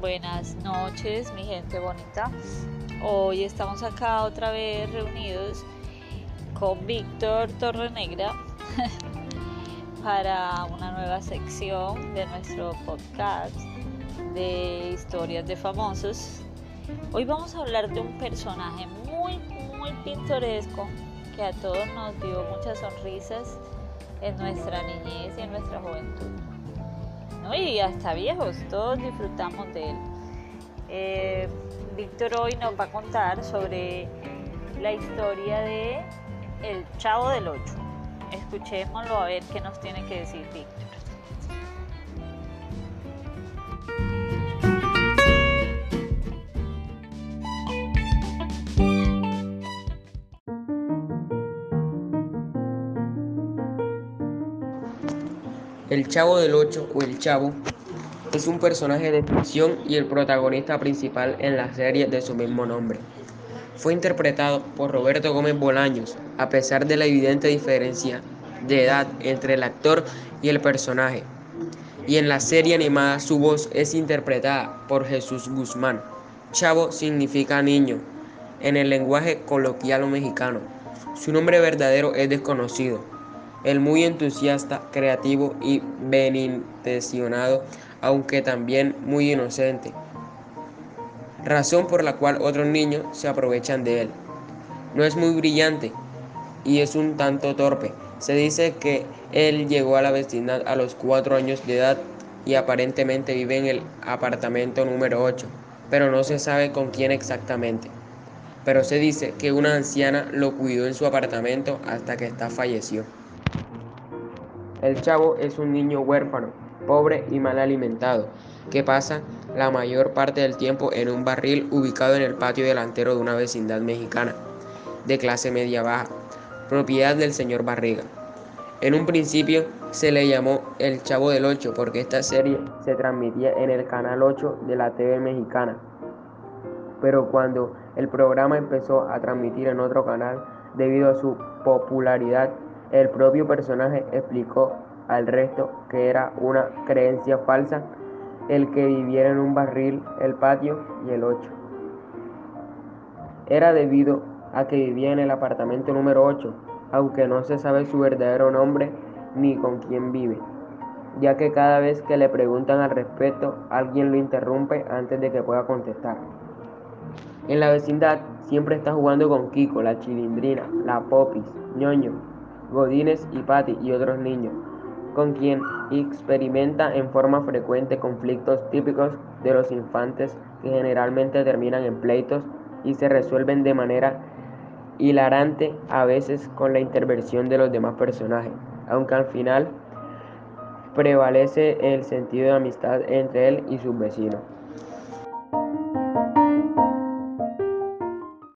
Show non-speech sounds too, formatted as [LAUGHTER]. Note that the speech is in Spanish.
Buenas noches, mi gente bonita. Hoy estamos acá otra vez reunidos con Víctor Torrenegra [LAUGHS] para una nueva sección de nuestro podcast de historias de famosos. Hoy vamos a hablar de un personaje muy, muy pintoresco que a todos nos dio muchas sonrisas en nuestra niñez y en nuestra juventud. Y hasta viejos, todos disfrutamos de él. Eh, Víctor hoy nos va a contar sobre la historia de El Chavo del Ocho. Escuchémoslo a ver qué nos tiene que decir Víctor. El Chavo del Ocho o El Chavo es un personaje de ficción y el protagonista principal en la serie de su mismo nombre. Fue interpretado por Roberto Gómez Bolaños, a pesar de la evidente diferencia de edad entre el actor y el personaje. Y en la serie animada su voz es interpretada por Jesús Guzmán. Chavo significa niño en el lenguaje coloquial mexicano. Su nombre verdadero es desconocido el muy entusiasta, creativo y benintencionado, aunque también muy inocente, razón por la cual otros niños se aprovechan de él. No es muy brillante y es un tanto torpe. Se dice que él llegó a la vecindad a los cuatro años de edad y aparentemente vive en el apartamento número 8, pero no se sabe con quién exactamente. Pero se dice que una anciana lo cuidó en su apartamento hasta que ésta falleció. El chavo es un niño huérfano, pobre y mal alimentado, que pasa la mayor parte del tiempo en un barril ubicado en el patio delantero de una vecindad mexicana, de clase media baja, propiedad del señor Barriga. En un principio se le llamó El Chavo del Ocho porque esta serie se transmitía en el canal 8 de la TV mexicana. Pero cuando el programa empezó a transmitir en otro canal, debido a su popularidad, el propio personaje explicó al resto que era una creencia falsa el que viviera en un barril el patio y el 8. Era debido a que vivía en el apartamento número 8, aunque no se sabe su verdadero nombre ni con quién vive, ya que cada vez que le preguntan al respecto, alguien lo interrumpe antes de que pueda contestar. En la vecindad siempre está jugando con Kiko, la chilindrina, la Popis, ñoño, Godínez y Patty y otros niños, con quien experimenta en forma frecuente conflictos típicos de los infantes que generalmente terminan en pleitos y se resuelven de manera hilarante a veces con la intervención de los demás personajes, aunque al final prevalece el sentido de amistad entre él y sus vecinos.